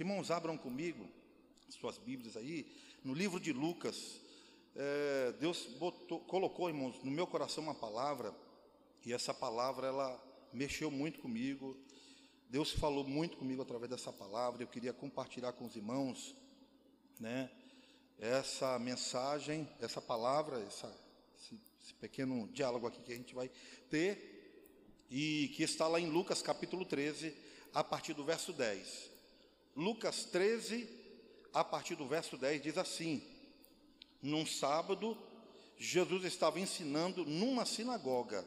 Irmãos, abram comigo suas Bíblias aí, no livro de Lucas. É, Deus botou, colocou, irmãos, no meu coração uma palavra, e essa palavra ela mexeu muito comigo. Deus falou muito comigo através dessa palavra. Eu queria compartilhar com os irmãos, né? Essa mensagem, essa palavra, essa, esse, esse pequeno diálogo aqui que a gente vai ter, e que está lá em Lucas capítulo 13, a partir do verso 10. Lucas 13, a partir do verso 10, diz assim: Num sábado, Jesus estava ensinando numa sinagoga,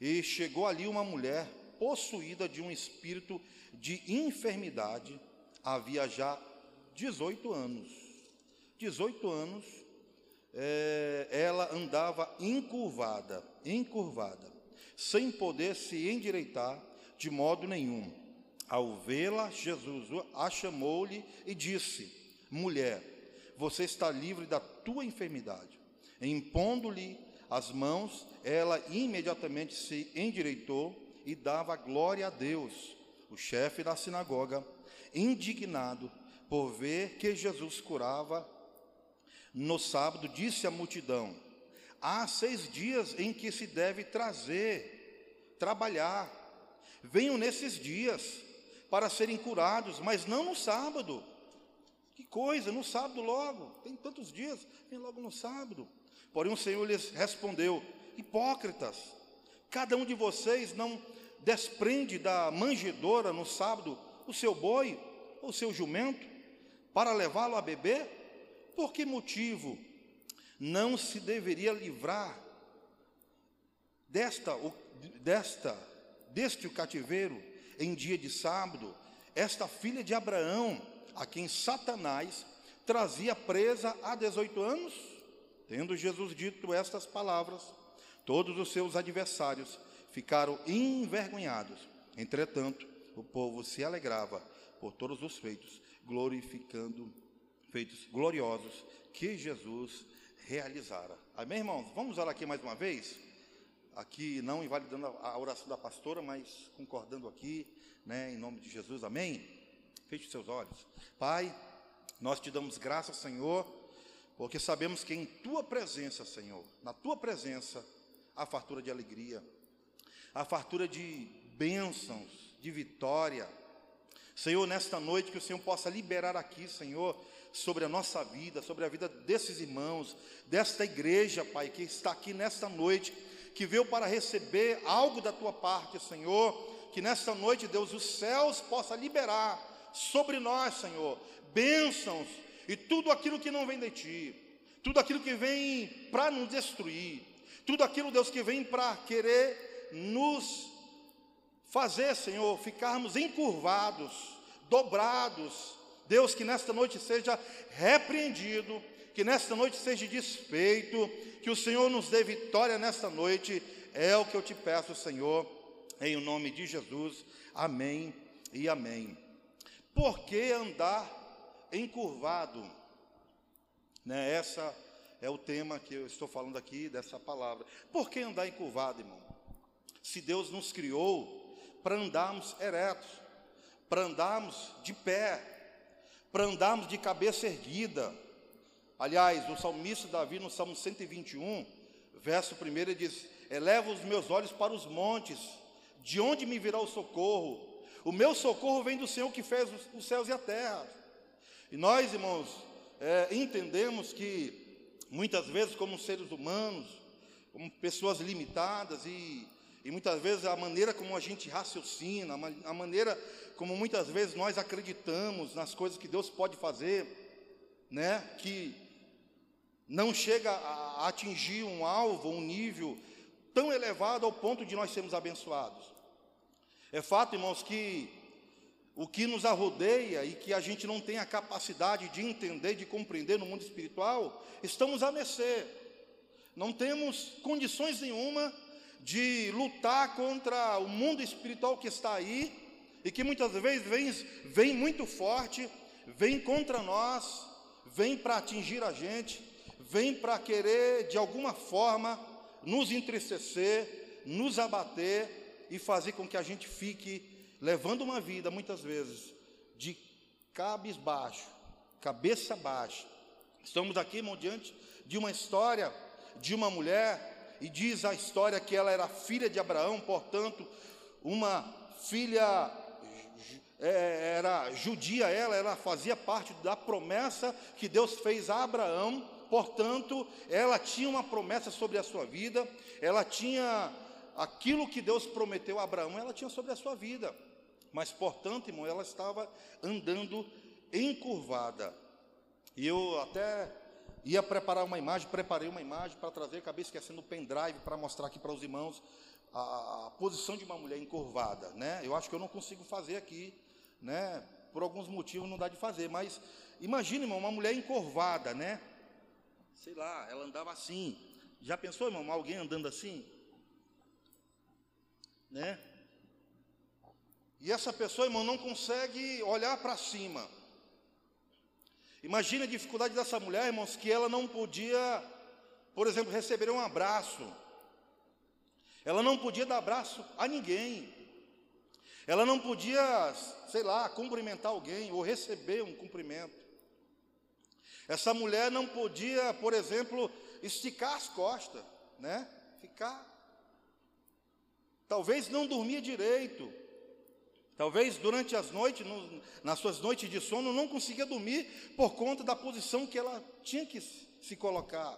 e chegou ali uma mulher possuída de um espírito de enfermidade, havia já 18 anos. 18 anos, é, ela andava encurvada, encurvada, sem poder se endireitar de modo nenhum. Ao vê-la, Jesus a chamou-lhe e disse: Mulher, você está livre da tua enfermidade. Impondo-lhe as mãos, ela imediatamente se endireitou e dava glória a Deus. O chefe da sinagoga, indignado por ver que Jesus curava no sábado, disse à multidão: Há seis dias em que se deve trazer, trabalhar. Venham nesses dias para serem curados, mas não no sábado. Que coisa, no sábado logo, tem tantos dias, vem logo no sábado. Porém o Senhor lhes respondeu: Hipócritas, cada um de vocês não desprende da manjedoura no sábado o seu boi ou o seu jumento para levá-lo a beber? Por que motivo não se deveria livrar desta, desta deste cativeiro em dia de sábado, esta filha de Abraão, a quem Satanás trazia presa há 18 anos, tendo Jesus dito estas palavras, todos os seus adversários ficaram envergonhados. Entretanto, o povo se alegrava por todos os feitos, glorificando feitos gloriosos que Jesus realizara. Amém, irmãos? Vamos orar aqui mais uma vez? Aqui não invalidando a oração da pastora, mas concordando aqui, né, em nome de Jesus, amém? Feche seus olhos. Pai, nós te damos graças, Senhor, porque sabemos que em tua presença, Senhor, na tua presença, há fartura de alegria, há fartura de bênçãos, de vitória. Senhor, nesta noite que o Senhor possa liberar aqui, Senhor, sobre a nossa vida, sobre a vida desses irmãos, desta igreja, Pai, que está aqui nesta noite que veio para receber algo da tua parte, Senhor, que nesta noite, Deus, os céus possa liberar sobre nós, Senhor, bênçãos e tudo aquilo que não vem de ti, tudo aquilo que vem para nos destruir, tudo aquilo, Deus, que vem para querer nos fazer, Senhor, ficarmos encurvados, dobrados. Deus, que nesta noite seja repreendido, que nesta noite seja desfeito, que o Senhor nos dê vitória nesta noite, é o que eu te peço, Senhor, em o nome de Jesus. Amém e amém. Por que andar encurvado? Né, essa é o tema que eu estou falando aqui dessa palavra. Por que andar encurvado, irmão? Se Deus nos criou para andarmos eretos, para andarmos de pé, para andarmos de cabeça erguida, Aliás, o salmista Davi, no Salmo 121, verso 1, ele diz: Eleva os meus olhos para os montes, de onde me virá o socorro? O meu socorro vem do Senhor que fez os céus e a terra. E nós, irmãos, é, entendemos que muitas vezes, como seres humanos, como pessoas limitadas, e, e muitas vezes a maneira como a gente raciocina, a maneira como muitas vezes nós acreditamos nas coisas que Deus pode fazer, né? Que não chega a atingir um alvo, um nível tão elevado ao ponto de nós sermos abençoados. É fato, irmãos, que o que nos arrodeia e que a gente não tem a capacidade de entender, de compreender no mundo espiritual, estamos a mercê. Não temos condições nenhuma de lutar contra o mundo espiritual que está aí e que muitas vezes vem, vem muito forte, vem contra nós, vem para atingir a gente vem para querer, de alguma forma, nos entristecer, nos abater e fazer com que a gente fique levando uma vida, muitas vezes, de cabisbaixo, cabeça baixa. Estamos aqui, irmão, diante de uma história de uma mulher, e diz a história que ela era filha de Abraão, portanto, uma filha é, era judia ela, ela fazia parte da promessa que Deus fez a Abraão, portanto, ela tinha uma promessa sobre a sua vida, ela tinha aquilo que Deus prometeu a Abraão, ela tinha sobre a sua vida, mas, portanto, irmão, ela estava andando encurvada, e eu até ia preparar uma imagem, preparei uma imagem para trazer, acabei esquecendo o pendrive para mostrar aqui para os irmãos a, a, posição de uma mulher encurvada, né? Eu acho que eu não consigo fazer aqui, né? Por alguns motivos não dá de fazer, mas imagine, irmão, uma mulher encurvada, né? Sei lá, ela andava assim. Já pensou, irmão, alguém andando assim? Né? E essa pessoa, irmão, não consegue olhar para cima. Imagine a dificuldade dessa mulher, irmãos, que ela não podia, por exemplo, receber um abraço. Ela não podia dar abraço a ninguém. Ela não podia, sei lá, cumprimentar alguém ou receber um cumprimento. Essa mulher não podia, por exemplo, esticar as costas, né? Ficar. Talvez não dormia direito. Talvez durante as noites, no, nas suas noites de sono, não conseguia dormir por conta da posição que ela tinha que se colocar.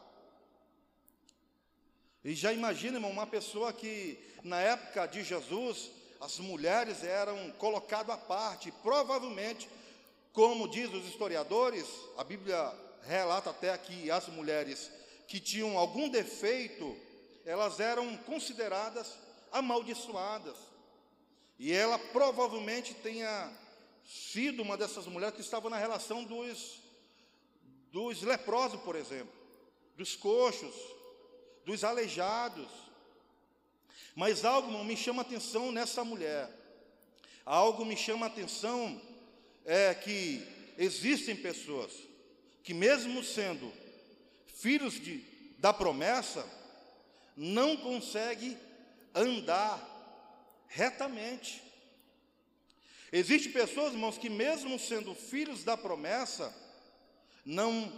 E já imagina, irmão, uma pessoa que na época de Jesus, as mulheres eram colocadas à parte, provavelmente, como diz os historiadores, a Bíblia relata até aqui as mulheres que tinham algum defeito, elas eram consideradas amaldiçoadas. E ela provavelmente tenha sido uma dessas mulheres que estava na relação dos, dos leprosos, por exemplo, dos coxos, dos aleijados. Mas algo me chama atenção nessa mulher. Algo me chama atenção é que existem pessoas que mesmo sendo filhos de, da promessa, não conseguem andar retamente. Existem pessoas, irmãos, que mesmo sendo filhos da promessa, não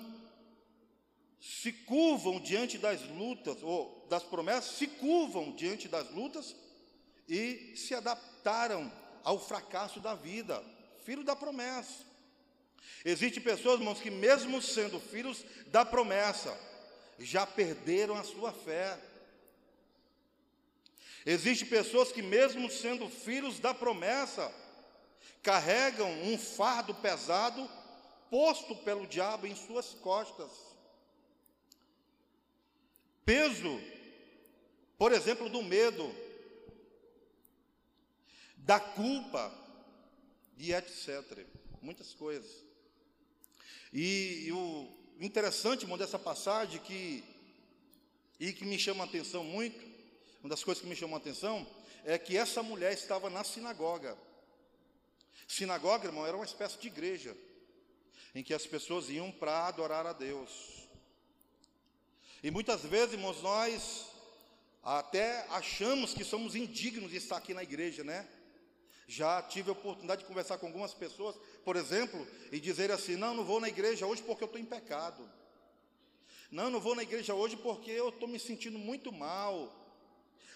se curvam diante das lutas, ou das promessas, se curvam diante das lutas e se adaptaram ao fracasso da vida, filho da promessa. Existem pessoas, irmãos, que mesmo sendo filhos da promessa, já perderam a sua fé. Existem pessoas que, mesmo sendo filhos da promessa, carregam um fardo pesado posto pelo diabo em suas costas. Peso, por exemplo, do medo, da culpa e etc. Muitas coisas. E, e o interessante, irmão, dessa passagem que, e que me chama a atenção muito, uma das coisas que me chamou a atenção é que essa mulher estava na sinagoga. Sinagoga, irmão, era uma espécie de igreja em que as pessoas iam para adorar a Deus. E muitas vezes, irmãos, nós até achamos que somos indignos de estar aqui na igreja, né? Já tive a oportunidade de conversar com algumas pessoas, por exemplo, e dizer assim: não, não vou na igreja hoje porque eu estou em pecado. Não, não vou na igreja hoje porque eu estou me sentindo muito mal.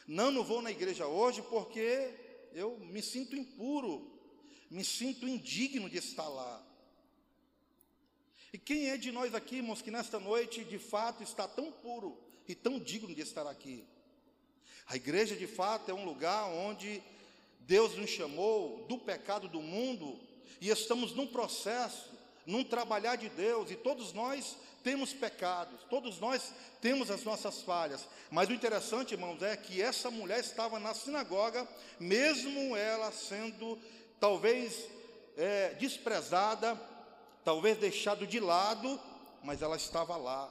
Não, não vou na igreja hoje porque eu me sinto impuro, me sinto indigno de estar lá. E quem é de nós aqui, irmãos, que nesta noite de fato está tão puro e tão digno de estar aqui? A igreja de fato é um lugar onde Deus nos chamou do pecado do mundo e estamos num processo, num trabalhar de Deus, e todos nós temos pecados, todos nós temos as nossas falhas, mas o interessante, irmãos, é que essa mulher estava na sinagoga, mesmo ela sendo talvez é, desprezada, talvez deixado de lado, mas ela estava lá.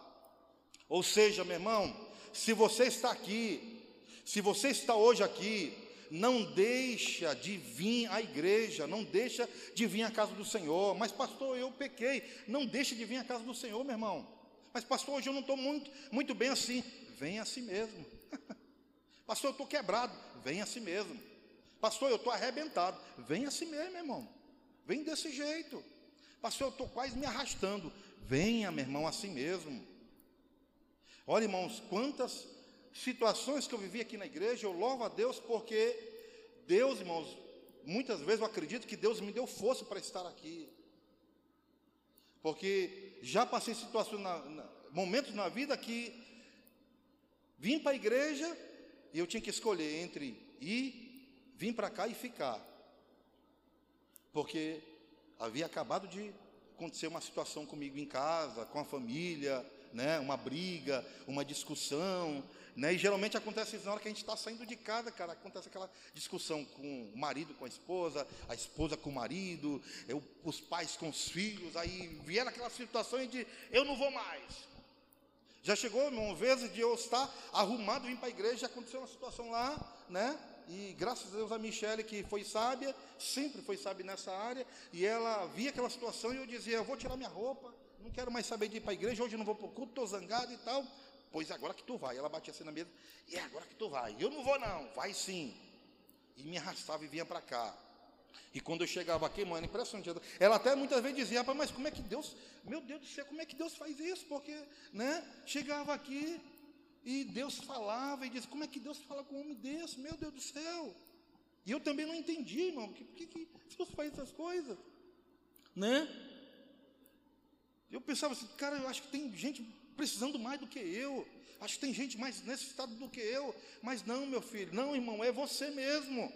Ou seja, meu irmão, se você está aqui, se você está hoje aqui, não deixa de vir à igreja, não deixa de vir à casa do Senhor. Mas, pastor, eu pequei. Não deixa de vir à casa do Senhor, meu irmão. Mas, pastor, hoje eu não estou muito, muito bem assim. Vem assim mesmo. pastor, eu estou quebrado. Vem assim mesmo. Pastor, eu estou arrebentado. Vem assim mesmo, meu irmão. Vem desse jeito. Pastor, eu estou quase me arrastando. Venha, meu irmão, assim mesmo. Olha, irmãos, quantas situações que eu vivi aqui na igreja, eu louvo a Deus porque Deus, irmãos, muitas vezes eu acredito que Deus me deu força para estar aqui. Porque já passei situações, na, na, momentos na vida que vim para a igreja e eu tinha que escolher entre ir, vir para cá e ficar. Porque havia acabado de acontecer uma situação comigo em casa, com a família, né, uma briga, uma discussão, né, e geralmente acontece isso na hora que a gente está saindo de casa, cara, acontece aquela discussão com o marido com a esposa, a esposa com o marido, eu, os pais com os filhos, aí vieram aquela situação de eu não vou mais. Já chegou uma vez de eu estar arrumado, vim para a igreja, aconteceu uma situação lá, né? E graças a Deus a Michelle, que foi sábia, sempre foi sábia nessa área, e ela via aquela situação e eu dizia: Eu vou tirar minha roupa, não quero mais saber de ir para a igreja, hoje não vou para o culto, estou zangado e tal. Pois agora que tu vai. Ela batia assim na mesa, e é agora que tu vai. Eu não vou, não, vai sim. E me arrastava e vinha para cá. E quando eu chegava aqui, mano, impressionante. Ela até muitas vezes dizia, rapaz, mas como é que Deus, meu Deus do céu, como é que Deus faz isso? Porque, né, chegava aqui, e Deus falava e dizia: Como é que Deus fala com um homem desse? Meu Deus do céu. E eu também não entendi, irmão, por que, que Deus faz essas coisas? Né? Eu pensava assim, cara, eu acho que tem gente precisando mais do que eu. Acho que tem gente mais necessitada do que eu. Mas não, meu filho, não, irmão, é você mesmo.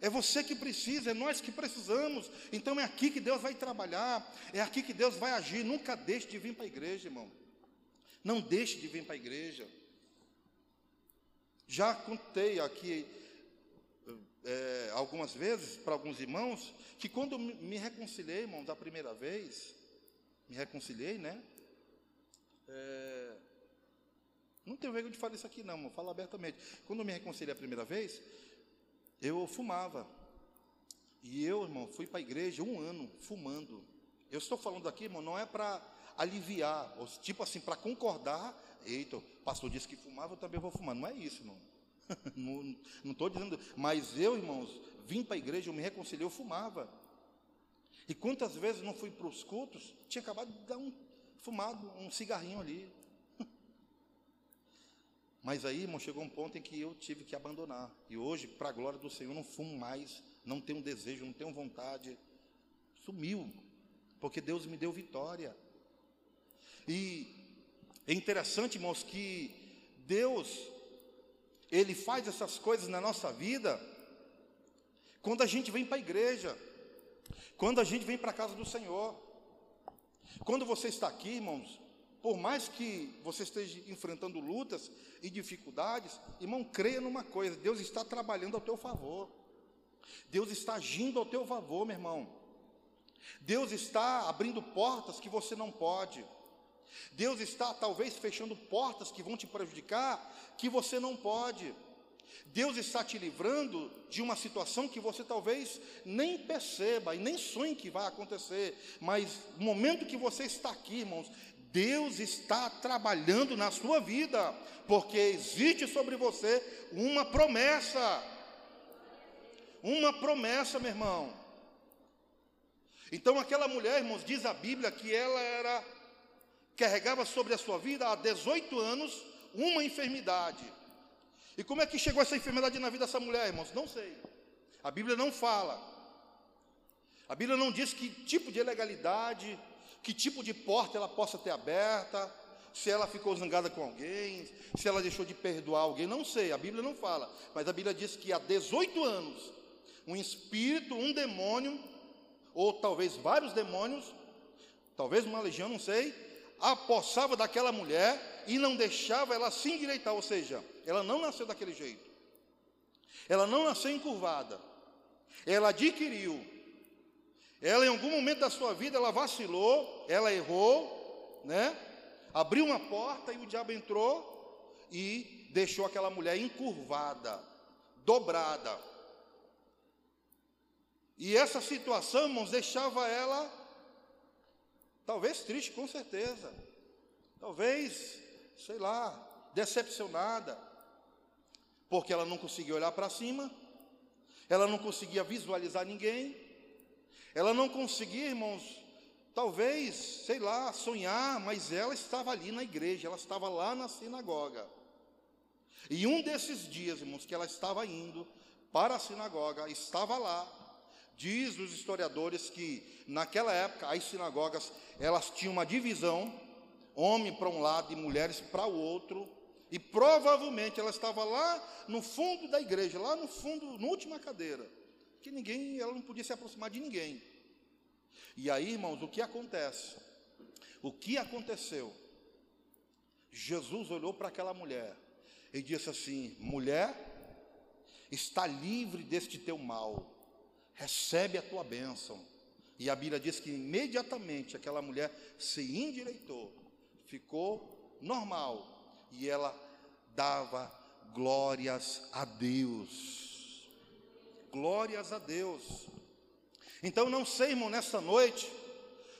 É você que precisa, é nós que precisamos. Então é aqui que Deus vai trabalhar, é aqui que Deus vai agir. Nunca deixe de vir para a igreja, irmão. Não deixe de vir para a igreja. Já contei aqui é, algumas vezes para alguns irmãos que quando me reconciliei, irmão, da primeira vez, me reconciliei, né? É, não tenho vergonha de falar isso aqui, não, irmão, falo abertamente. Quando eu me reconciliei a primeira vez, eu fumava. E eu, irmão, fui para a igreja um ano fumando. Eu estou falando aqui, irmão, não é para aliviar, tipo assim, para concordar eita, o pastor disse que fumava, eu também vou fumar. Não é isso, irmão. não estou dizendo, mas eu, irmãos, vim para a igreja, eu me reconciliei, eu fumava. E quantas vezes não fui para os cultos, tinha acabado de dar um fumado, um cigarrinho ali. Mas aí, irmão, chegou um ponto em que eu tive que abandonar. E hoje, para a glória do Senhor, não fumo mais, não tenho desejo, não tenho vontade. Sumiu, porque Deus me deu vitória. E é interessante, irmãos, que Deus, Ele faz essas coisas na nossa vida quando a gente vem para a igreja, quando a gente vem para a casa do Senhor. Quando você está aqui, irmãos, por mais que você esteja enfrentando lutas e dificuldades, irmão, creia numa coisa: Deus está trabalhando ao teu favor, Deus está agindo ao teu favor, meu irmão. Deus está abrindo portas que você não pode. Deus está talvez fechando portas que vão te prejudicar, que você não pode. Deus está te livrando de uma situação que você talvez nem perceba e nem sonhe que vai acontecer, mas no momento que você está aqui, irmãos, Deus está trabalhando na sua vida, porque existe sobre você uma promessa. Uma promessa, meu irmão. Então, aquela mulher, irmãos, diz a Bíblia que ela era carregava sobre a sua vida há 18 anos uma enfermidade. E como é que chegou essa enfermidade na vida dessa mulher, irmãos? Não sei. A Bíblia não fala. A Bíblia não diz que tipo de ilegalidade, que tipo de porta ela possa ter aberta, se ela ficou zangada com alguém, se ela deixou de perdoar alguém, não sei, a Bíblia não fala. Mas a Bíblia diz que há 18 anos, um espírito, um demônio, ou talvez vários demônios, talvez uma legião, não sei, apossava daquela mulher e não deixava ela se endireitar, ou seja, ela não nasceu daquele jeito. Ela não nasceu encurvada. Ela adquiriu. Ela em algum momento da sua vida ela vacilou, ela errou, né? Abriu uma porta e o diabo entrou e deixou aquela mulher encurvada, dobrada. E essa situação, irmãos, deixava ela Talvez triste, com certeza. Talvez, sei lá, decepcionada. Porque ela não conseguia olhar para cima, ela não conseguia visualizar ninguém, ela não conseguia, irmãos, talvez, sei lá, sonhar, mas ela estava ali na igreja, ela estava lá na sinagoga. E um desses dias, irmãos, que ela estava indo para a sinagoga, estava lá. Diz os historiadores que naquela época as sinagogas elas tinham uma divisão, homem para um lado e mulheres para o outro, e provavelmente ela estava lá no fundo da igreja, lá no fundo, na última cadeira, que ninguém, ela não podia se aproximar de ninguém. E aí, irmãos, o que acontece? O que aconteceu? Jesus olhou para aquela mulher e disse assim: Mulher, está livre deste teu mal, recebe a tua bênção. E a Bíblia diz que imediatamente aquela mulher se endireitou, ficou normal, e ela dava glórias a Deus. Glórias a Deus. Então não sei, irmão, nessa noite,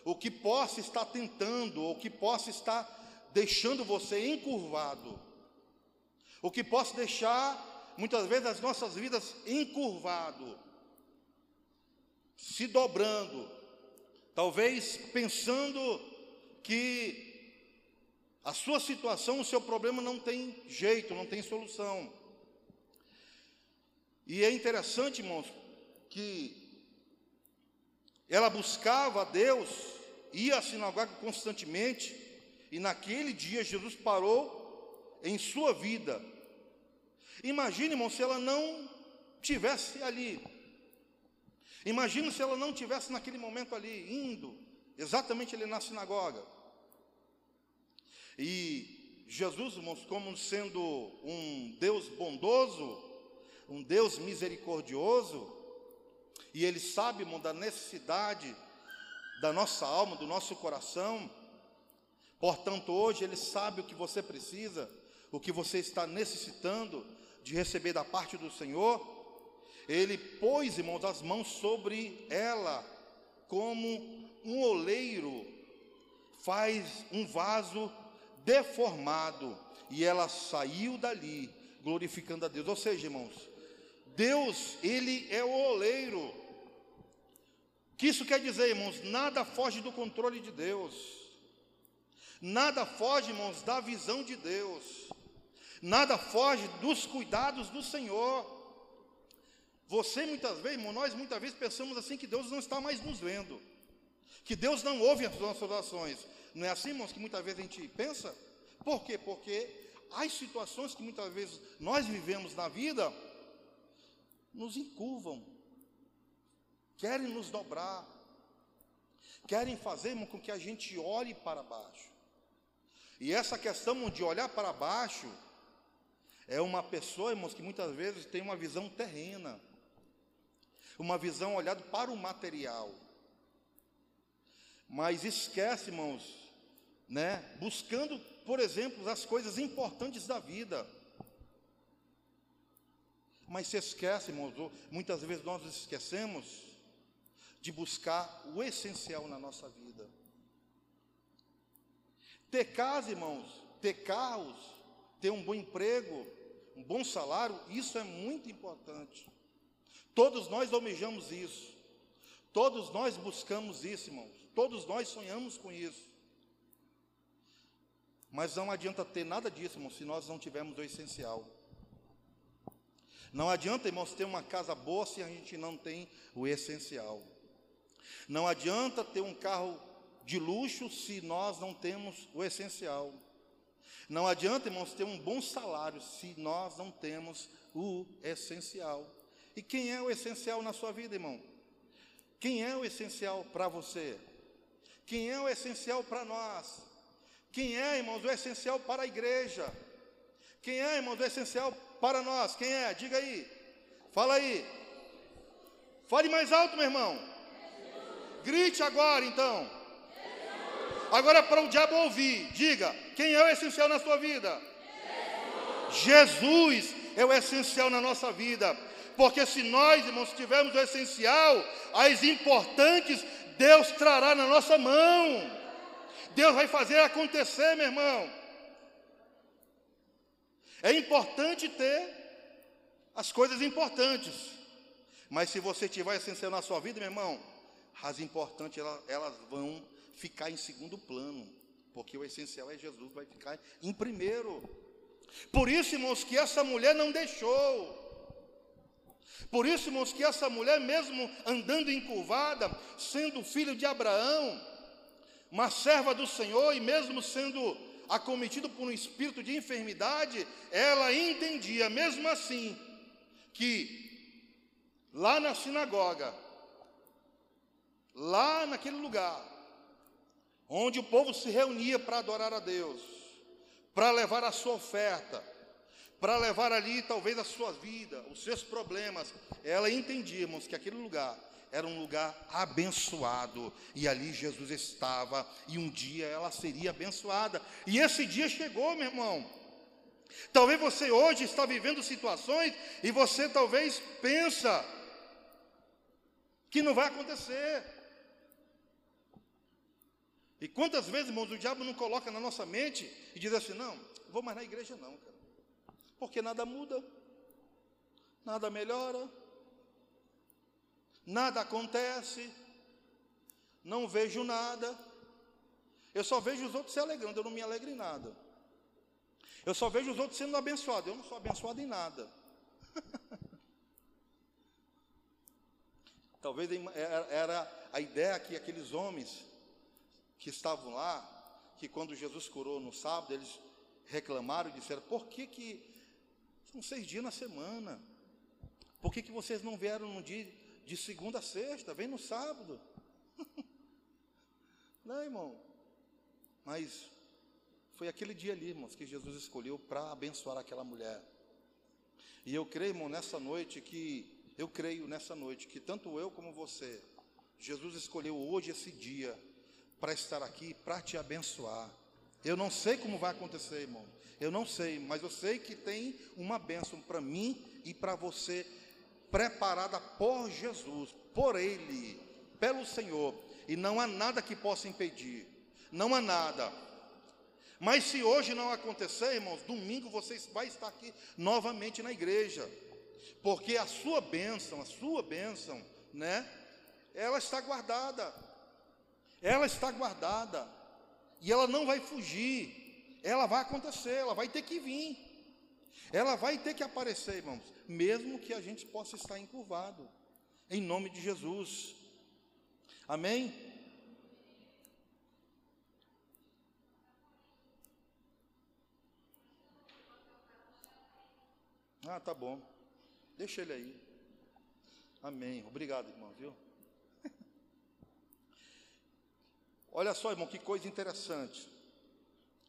o que possa estar tentando, ou o que possa estar deixando você encurvado, o que possa deixar muitas vezes as nossas vidas encurvado, se dobrando, talvez pensando que a sua situação, o seu problema não tem jeito, não tem solução. E é interessante, irmãos, que ela buscava a Deus, ia à sinagoga constantemente, e naquele dia Jesus parou em sua vida. Imagine, irmão, se ela não tivesse ali. Imagine se ela não tivesse naquele momento ali, indo exatamente ali na sinagoga. E Jesus, como sendo um Deus bondoso, um Deus misericordioso, e Ele sabe, da necessidade da nossa alma, do nosso coração. Portanto, hoje Ele sabe o que você precisa, o que você está necessitando de receber da parte do Senhor. Ele pôs, irmãos, as mãos sobre ela, como um oleiro faz um vaso deformado, e ela saiu dali, glorificando a Deus. Ou seja, irmãos, Deus, Ele é o oleiro, que isso quer dizer, irmãos? Nada foge do controle de Deus. Nada foge, irmãos, da visão de Deus. Nada foge dos cuidados do Senhor. Você muitas vezes, irmão, nós muitas vezes pensamos assim que Deus não está mais nos vendo. Que Deus não ouve as nossas orações. Não é assim, irmãos, que muitas vezes a gente pensa? Por quê? Porque as situações que muitas vezes nós vivemos na vida nos encurvam, querem nos dobrar, querem fazer com que a gente olhe para baixo. E essa questão de olhar para baixo é uma pessoa, irmãos, que muitas vezes tem uma visão terrena, uma visão olhada para o material. Mas esquece, irmãos, né? Buscando, por exemplo, as coisas importantes da vida. Mas se esquece, irmãos, muitas vezes nós esquecemos de buscar o essencial na nossa vida. Ter casa, irmãos, ter carros, ter um bom emprego, um bom salário, isso é muito importante. Todos nós almejamos isso. Todos nós buscamos isso, irmãos. Todos nós sonhamos com isso. Mas não adianta ter nada disso, irmãos, se nós não tivermos o essencial. Não adianta, irmãos, ter uma casa boa se a gente não tem o essencial. Não adianta ter um carro de luxo se nós não temos o essencial. Não adianta, irmãos, ter um bom salário se nós não temos o essencial. E quem é o essencial na sua vida, irmão? Quem é o essencial para você? Quem é o essencial para nós? Quem é, irmãos, o essencial para a igreja? Quem é, irmãos, o essencial para nós? Quem é? Diga aí. Fala aí. Fale mais alto, meu irmão. Grite agora então. Agora para o diabo ouvir, diga: quem é o essencial na sua vida? Jesus, Jesus é o essencial na nossa vida. Porque se nós, irmãos, tivermos o essencial, as importantes Deus trará na nossa mão. Deus vai fazer acontecer, meu irmão. É importante ter as coisas importantes. Mas se você tiver essencial na sua vida, meu irmão, as importantes elas, elas vão ficar em segundo plano, porque o essencial é Jesus, vai ficar em primeiro. Por isso, irmãos, que essa mulher não deixou. Por isso, irmãos, que essa mulher, mesmo andando encurvada, sendo filho de Abraão, uma serva do Senhor, e mesmo sendo acometido por um espírito de enfermidade, ela entendia, mesmo assim, que lá na sinagoga, lá naquele lugar, onde o povo se reunia para adorar a Deus, para levar a sua oferta, para levar ali talvez a sua vida, os seus problemas, ela entendia, irmãos, que aquele lugar era um lugar abençoado, e ali Jesus estava, e um dia ela seria abençoada, e esse dia chegou, meu irmão. Talvez você hoje está vivendo situações e você talvez pensa que não vai acontecer. E quantas vezes, irmãos, o diabo não coloca na nossa mente e diz assim: não, vou mais na igreja não, cara. Porque nada muda, nada melhora, nada acontece, não vejo nada. Eu só vejo os outros se alegrando, eu não me alegro em nada. Eu só vejo os outros sendo abençoados, eu não sou abençoado em nada. Talvez era a ideia que aqueles homens que estavam lá, que quando Jesus curou no sábado, eles reclamaram e disseram: por que, que são seis dias na semana? Por que, que vocês não vieram no dia de segunda a sexta, vem no sábado. Não, irmão. Mas foi aquele dia ali, irmãos, que Jesus escolheu para abençoar aquela mulher. E eu creio, irmão, nessa noite que eu creio nessa noite que tanto eu como você, Jesus escolheu hoje esse dia para estar aqui, para te abençoar. Eu não sei como vai acontecer, irmão. Eu não sei, mas eu sei que tem uma bênção para mim e para você preparada por Jesus, por Ele, pelo Senhor, e não há nada que possa impedir, não há nada. Mas se hoje não acontecer, irmãos, domingo você vai estar aqui novamente na igreja, porque a sua bênção, a sua bênção, né, ela está guardada, ela está guardada, e ela não vai fugir, ela vai acontecer, ela vai ter que vir, ela vai ter que aparecer, irmãos mesmo que a gente possa estar encurvado, em nome de Jesus. Amém? Ah, tá bom. Deixa ele aí. Amém. Obrigado, irmão, viu? Olha só, irmão, que coisa interessante.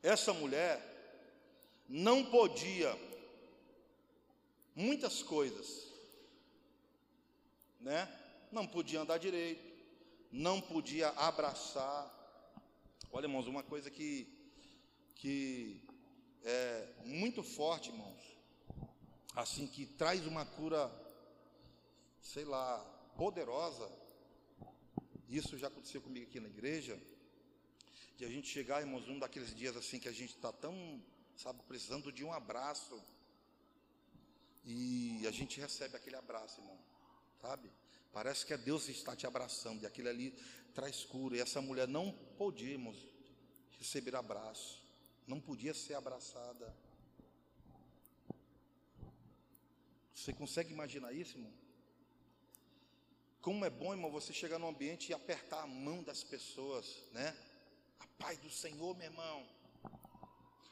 Essa mulher não podia muitas coisas, né? Não podia andar direito, não podia abraçar. Olha, irmãos, uma coisa que que é muito forte, irmãos, assim que traz uma cura, sei lá, poderosa. Isso já aconteceu comigo aqui na igreja, de a gente chegar, irmãos, um daqueles dias assim que a gente está tão, sabe, precisando de um abraço e a gente recebe aquele abraço, irmão, sabe? Parece que é Deus que está te abraçando, e aquele ali traz cura. E essa mulher não podíamos receber abraço, não podia ser abraçada. Você consegue imaginar isso, irmão? Como é bom, irmão, você chegar no ambiente e apertar a mão das pessoas, né? A paz do Senhor, meu irmão.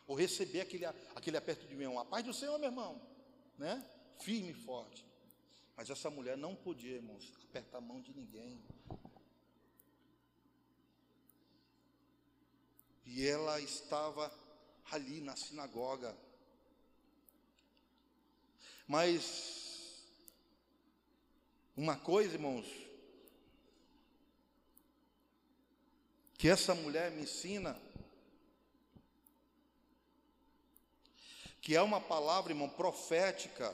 Ou receber aquele, aquele aperto de mão. A paz do Senhor, meu irmão né? Firme e forte. Mas essa mulher não podia, irmãos, apertar a mão de ninguém. E ela estava ali na sinagoga. Mas uma coisa, irmãos, que essa mulher me ensina que é uma palavra, irmão, profética,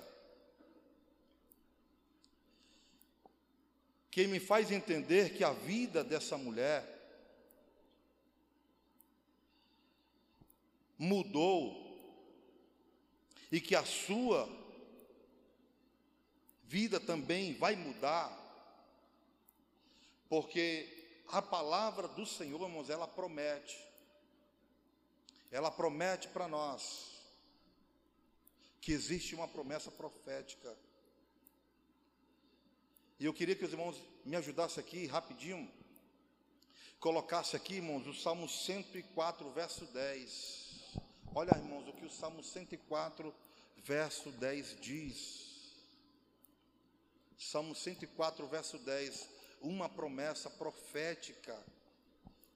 que me faz entender que a vida dessa mulher mudou e que a sua vida também vai mudar, porque a palavra do Senhor, irmãos, ela promete. Ela promete para nós que existe uma promessa profética. E eu queria que os irmãos me ajudassem aqui rapidinho, colocasse aqui, irmãos, o Salmo 104, verso 10. Olha, irmãos, o que o Salmo 104, verso 10 diz. Salmo 104, verso 10, uma promessa profética.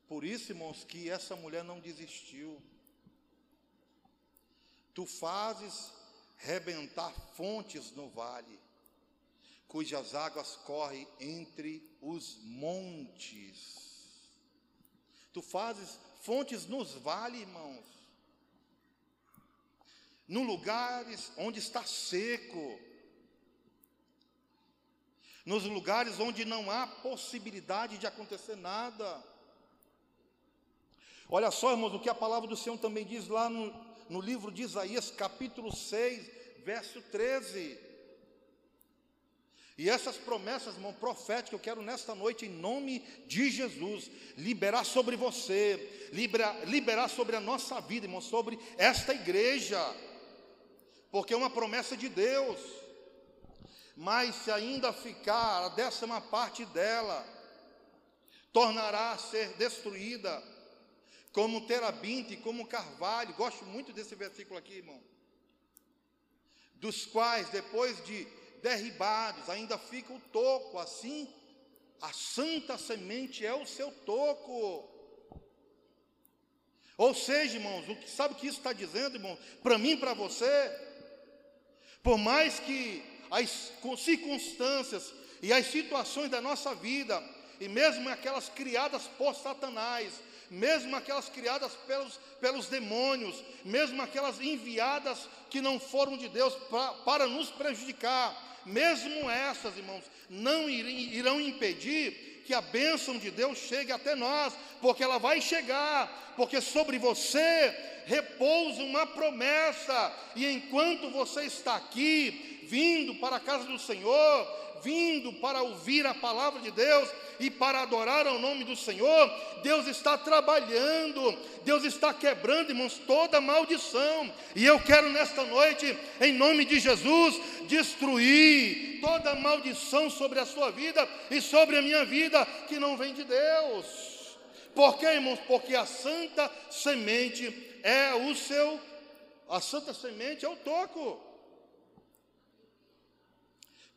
Por isso, irmãos, que essa mulher não desistiu. Tu fazes rebentar fontes no vale, cujas águas correm entre os montes. Tu fazes fontes nos vales, irmãos, no lugares onde está seco, nos lugares onde não há possibilidade de acontecer nada. Olha só, irmãos, o que a palavra do Senhor também diz lá no, no livro de Isaías, capítulo 6, verso 13. E essas promessas, irmão, proféticas, eu quero nesta noite, em nome de Jesus, liberar sobre você, liberar, liberar sobre a nossa vida, irmão, sobre esta igreja, porque é uma promessa de Deus. Mas se ainda ficar a décima parte dela, tornará a ser destruída, como terabinte, como carvalho. Gosto muito desse versículo aqui, irmão dos quais, depois de derribados, ainda fica o toco, assim, a santa semente é o seu toco. Ou seja, irmãos, o que sabe o que isso está dizendo, irmão? Para mim, para você, por mais que as circunstâncias e as situações da nossa vida, e mesmo aquelas criadas por Satanás, mesmo aquelas criadas pelos, pelos demônios, mesmo aquelas enviadas que não foram de Deus pra, para nos prejudicar, mesmo essas, irmãos, não irão impedir que a bênção de Deus chegue até nós, porque ela vai chegar, porque sobre você repousa uma promessa, e enquanto você está aqui, vindo para a casa do Senhor, vindo para ouvir a palavra de Deus e para adorar ao nome do Senhor, Deus está trabalhando, Deus está quebrando, irmãos, toda maldição. E eu quero nesta noite, em nome de Jesus, destruir toda maldição sobre a sua vida e sobre a minha vida que não vem de Deus. Por quê, irmãos? Porque a santa semente é o seu, a santa semente é o toco.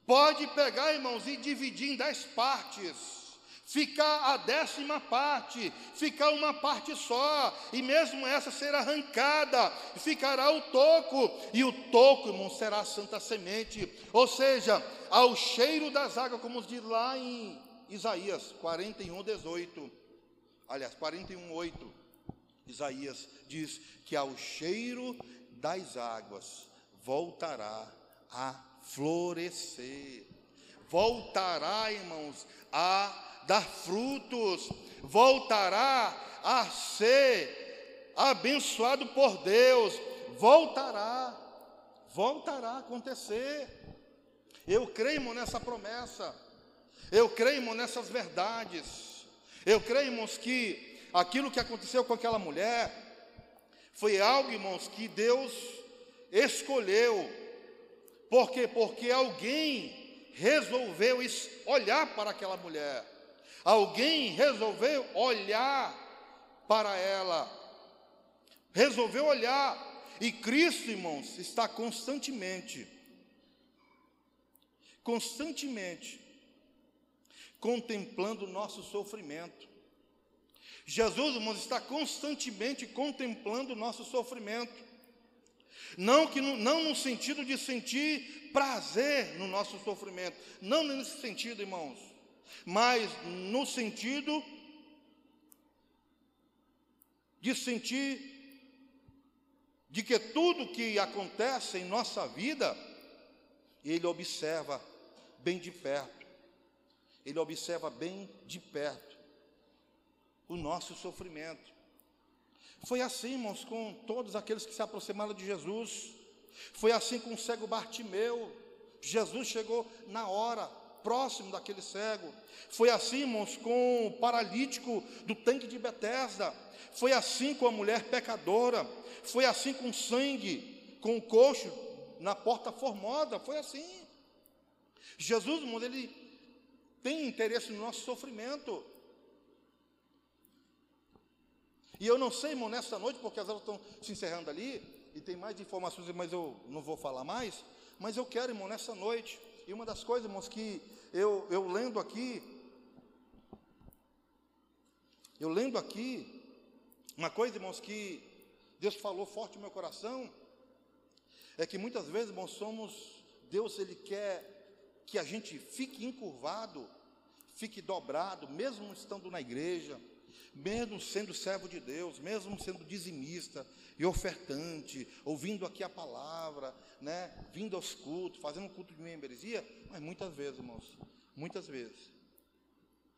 Pode pegar, irmãos, e dividir em dez partes. Ficar a décima parte, ficar uma parte só, e mesmo essa ser arrancada, ficará o toco, e o toco, irmão, será a santa semente, ou seja, ao cheiro das águas, como diz lá em Isaías 41, 18, aliás, 41, 8, Isaías diz que ao cheiro das águas voltará a florescer. Voltará, irmãos, a dar frutos, voltará a ser abençoado por Deus, voltará, voltará a acontecer. Eu creio, irmão, nessa promessa, eu creio, irmão, nessas verdades, eu creio, irmãos, que aquilo que aconteceu com aquela mulher foi algo, irmãos, que Deus escolheu por quê? Porque alguém resolveu olhar para aquela mulher. Alguém resolveu olhar para ela. Resolveu olhar. E Cristo, irmãos, está constantemente, constantemente, contemplando o nosso sofrimento. Jesus, irmãos, está constantemente contemplando o nosso sofrimento. Não, que, não no sentido de sentir prazer no nosso sofrimento, não nesse sentido, irmãos, mas no sentido de sentir de que tudo que acontece em nossa vida, Ele observa bem de perto, Ele observa bem de perto o nosso sofrimento. Foi assim, irmãos, com todos aqueles que se aproximaram de Jesus. Foi assim com o cego Bartimeu. Jesus chegou na hora, próximo daquele cego. Foi assim, irmãos, com o paralítico do tanque de Betesda. Foi assim com a mulher pecadora. Foi assim com o sangue, com o coxo na porta formosa. Foi assim. Jesus, irmãos, ele tem interesse no nosso sofrimento. E eu não sei, irmão, nesta noite, porque as aulas estão se encerrando ali, e tem mais informações, mas eu não vou falar mais. Mas eu quero, irmão, nessa noite, e uma das coisas, irmãos, que eu, eu lendo aqui, eu lendo aqui, uma coisa, irmãos, que Deus falou forte no meu coração, é que muitas vezes, irmãos, somos, Deus, Ele quer que a gente fique encurvado, fique dobrado, mesmo estando na igreja, mesmo sendo servo de Deus, mesmo sendo dizimista e ofertante, ouvindo aqui a palavra, né, vindo aos cultos, fazendo culto de membresia, mas muitas vezes, irmãos, muitas vezes,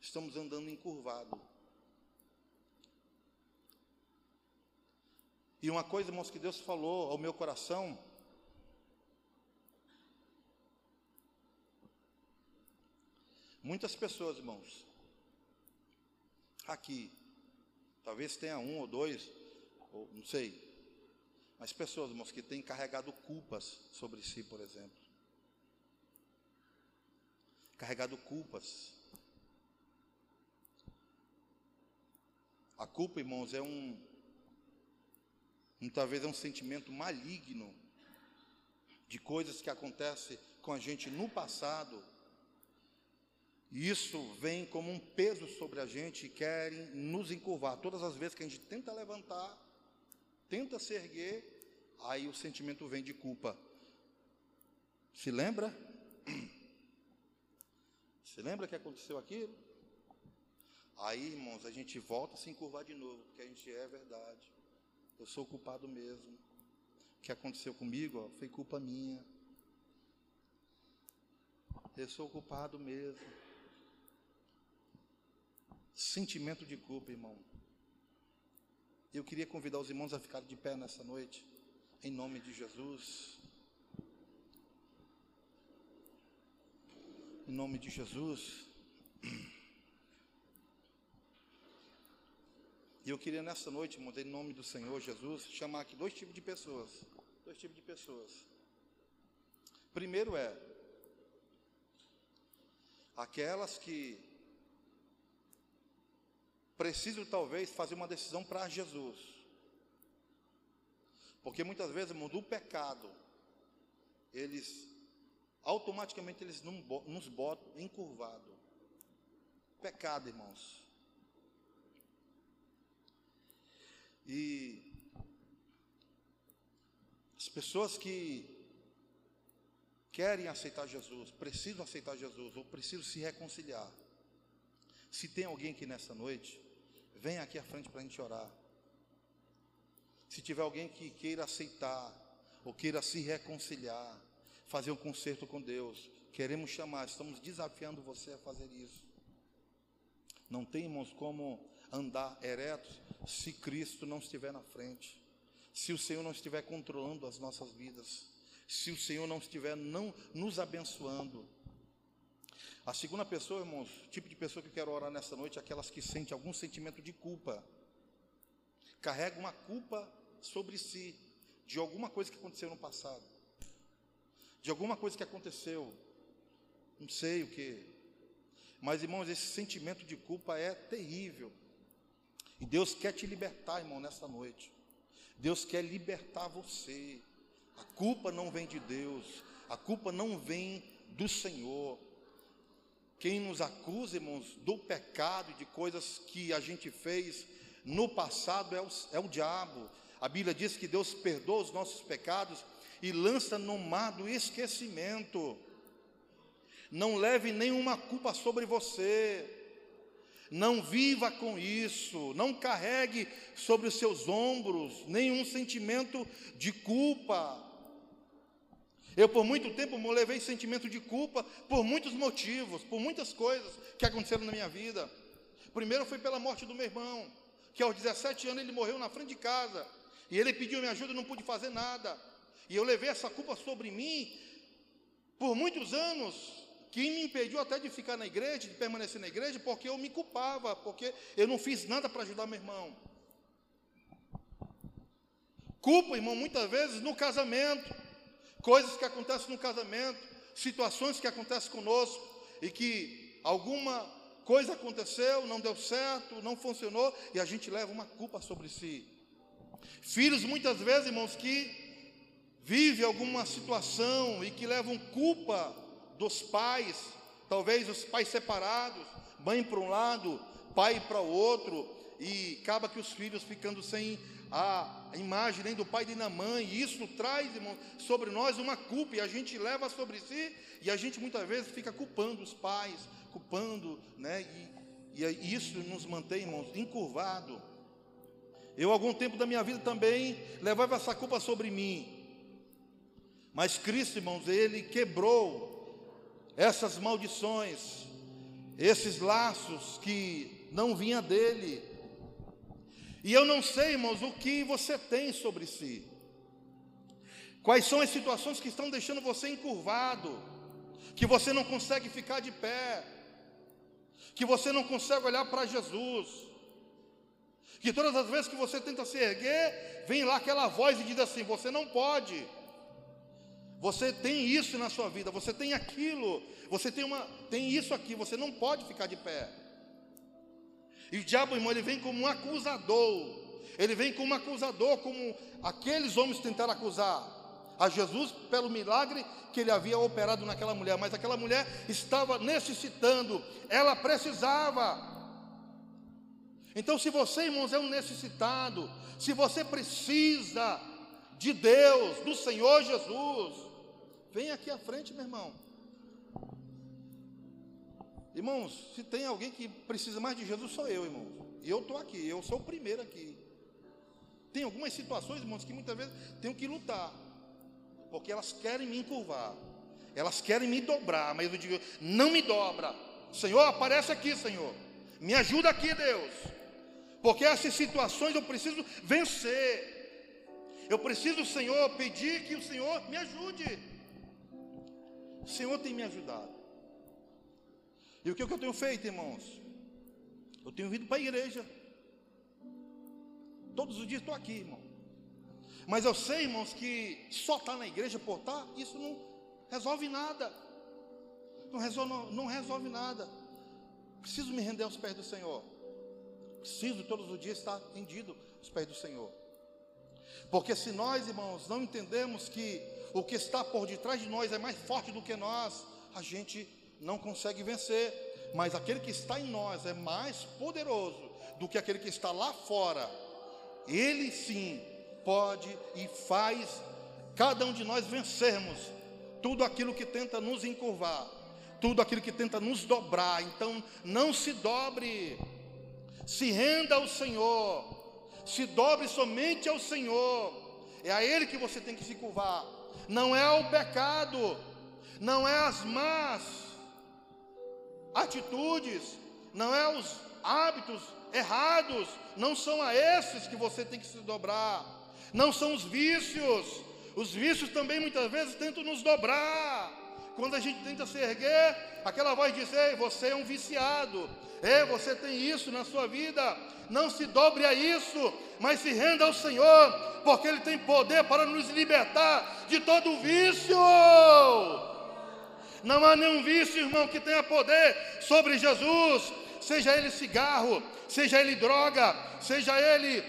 estamos andando encurvado. E uma coisa, irmãos, que Deus falou ao meu coração, muitas pessoas, irmãos, aqui, talvez tenha um ou dois, ou não sei, mas pessoas, irmãos, que têm carregado culpas sobre si, por exemplo. Carregado culpas. A culpa, irmãos, é um, um talvez é um sentimento maligno de coisas que acontecem com a gente no passado. Isso vem como um peso sobre a gente e querem nos encurvar. Todas as vezes que a gente tenta levantar, tenta se erguer, aí o sentimento vem de culpa. Se lembra? Se lembra que aconteceu aquilo? Aí, irmãos, a gente volta a se encurvar de novo, porque a gente é verdade. Eu sou culpado mesmo. O que aconteceu comigo ó, foi culpa minha. Eu sou culpado mesmo. Sentimento de culpa, irmão. Eu queria convidar os irmãos a ficar de pé nessa noite, em nome de Jesus. Em nome de Jesus. E eu queria nessa noite, irmãos, em nome do Senhor Jesus, chamar aqui dois tipos de pessoas. Dois tipos de pessoas. Primeiro é aquelas que preciso talvez fazer uma decisão para Jesus. Porque muitas vezes, irmão, do pecado, eles automaticamente eles nos botam encurvado. Pecado, irmãos. E as pessoas que querem aceitar Jesus, precisam aceitar Jesus, ou precisam se reconciliar. Se tem alguém aqui nessa noite Venha aqui à frente para a gente orar. Se tiver alguém que queira aceitar, ou queira se reconciliar, fazer um conserto com Deus, queremos chamar, estamos desafiando você a fazer isso. Não temos como andar eretos se Cristo não estiver na frente, se o Senhor não estiver controlando as nossas vidas, se o Senhor não estiver não nos abençoando. A segunda pessoa, irmãos, tipo de pessoa que eu quero orar nessa noite, é aquelas que sentem algum sentimento de culpa. Carrega uma culpa sobre si, de alguma coisa que aconteceu no passado. De alguma coisa que aconteceu. Não sei o que. Mas, irmãos, esse sentimento de culpa é terrível. E Deus quer te libertar, irmão, nessa noite. Deus quer libertar você. A culpa não vem de Deus, a culpa não vem do Senhor. Quem nos acusa, irmãos, do pecado, de coisas que a gente fez no passado é o, é o diabo. A Bíblia diz que Deus perdoa os nossos pecados e lança no mar do esquecimento. Não leve nenhuma culpa sobre você. Não viva com isso, não carregue sobre os seus ombros nenhum sentimento de culpa. Eu, por muito tempo, levei sentimento de culpa por muitos motivos, por muitas coisas que aconteceram na minha vida. Primeiro foi pela morte do meu irmão, que aos 17 anos ele morreu na frente de casa. E ele pediu minha ajuda e não pude fazer nada. E eu levei essa culpa sobre mim por muitos anos, que me impediu até de ficar na igreja, de permanecer na igreja, porque eu me culpava, porque eu não fiz nada para ajudar meu irmão. Culpa, irmão, muitas vezes no casamento, coisas que acontecem no casamento, situações que acontecem conosco e que alguma coisa aconteceu, não deu certo, não funcionou e a gente leva uma culpa sobre si. Filhos, muitas vezes, irmãos, que vivem alguma situação e que levam culpa dos pais, talvez os pais separados, mãe para um lado, pai para o outro, e acaba que os filhos ficando sem a imagem nem do pai nem da mãe, e isso traz, irmão, sobre nós uma culpa, e a gente leva sobre si, e a gente muitas vezes fica culpando os pais, culpando, né, e, e isso nos mantém, irmãos, encurvado. Eu, algum tempo da minha vida também, levava essa culpa sobre mim, mas Cristo, irmãos, Ele quebrou essas maldições, esses laços que não vinha dele, e eu não sei, irmãos, o que você tem sobre si. Quais são as situações que estão deixando você encurvado, que você não consegue ficar de pé, que você não consegue olhar para Jesus, que todas as vezes que você tenta se erguer, vem lá aquela voz e diz assim: você não pode. Você tem isso na sua vida, você tem aquilo, você tem uma, tem isso aqui, você não pode ficar de pé. E o diabo, irmão, ele vem como um acusador. Ele vem como um acusador, como aqueles homens tentaram acusar a Jesus pelo milagre que ele havia operado naquela mulher, mas aquela mulher estava necessitando, ela precisava. Então, se você, irmãos, é um necessitado, se você precisa de Deus, do Senhor Jesus, vem aqui à frente, meu irmão. Irmãos, se tem alguém que precisa mais de Jesus, sou eu, irmãos. E eu estou aqui, eu sou o primeiro aqui. Tem algumas situações, irmãos, que muitas vezes tenho que lutar, porque elas querem me encurvar, elas querem me dobrar, mas eu digo, não me dobra. Senhor, aparece aqui, Senhor. Me ajuda aqui, Deus. Porque essas situações eu preciso vencer. Eu preciso, Senhor, pedir que o Senhor me ajude. O Senhor tem me ajudado. E o que, é que eu tenho feito, irmãos? Eu tenho vindo para a igreja. Todos os dias estou aqui, irmão. Mas eu sei, irmãos, que só estar tá na igreja por estar, tá, isso não resolve nada. Não resolve, não, não resolve nada. Preciso me render aos pés do Senhor. Preciso todos os dias estar rendido aos pés do Senhor. Porque se nós, irmãos, não entendemos que o que está por detrás de nós é mais forte do que nós, a gente não consegue vencer, mas aquele que está em nós é mais poderoso do que aquele que está lá fora. Ele sim pode e faz cada um de nós vencermos tudo aquilo que tenta nos encurvar, tudo aquilo que tenta nos dobrar. Então, não se dobre, se renda ao Senhor, se dobre somente ao Senhor. É a Ele que você tem que se curvar, não é ao pecado, não é às más atitudes, não é os hábitos errados, não são a esses que você tem que se dobrar, não são os vícios. Os vícios também muitas vezes tentam nos dobrar. Quando a gente tenta se erguer, aquela voz diz: Ei, você é um viciado, Ei, você tem isso na sua vida. Não se dobre a isso, mas se renda ao Senhor, porque Ele tem poder para nos libertar de todo vício. Não há nenhum vício, irmão, que tenha poder sobre Jesus, seja ele cigarro, seja ele droga, seja ele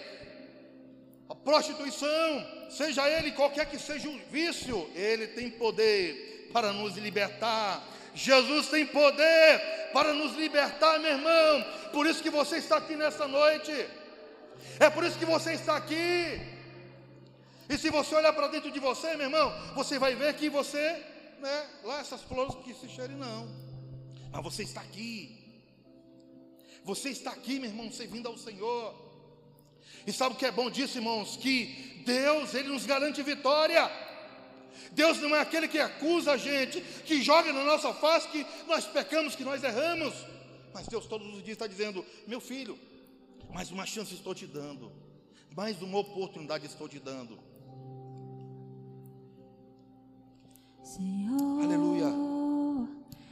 prostituição, seja ele qualquer que seja o vício, ele tem poder para nos libertar. Jesus tem poder para nos libertar, meu irmão. Por isso que você está aqui nessa noite. É por isso que você está aqui. E se você olhar para dentro de você, meu irmão, você vai ver que você né, lá essas flores que se cheirem, não. Mas você está aqui. Você está aqui, meu irmão, servindo ao Senhor. E sabe o que é bom disso, irmãos? Que Deus, Ele nos garante vitória. Deus não é aquele que acusa a gente, que joga na nossa face que nós pecamos, que nós erramos. Mas Deus todos os dias está dizendo: Meu filho, mais uma chance estou te dando, mais uma oportunidade estou te dando. Senhor. Aleluia.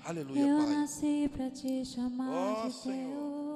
Aleluia, Eu Pai. nasci para te chamar Ó, de Senhor.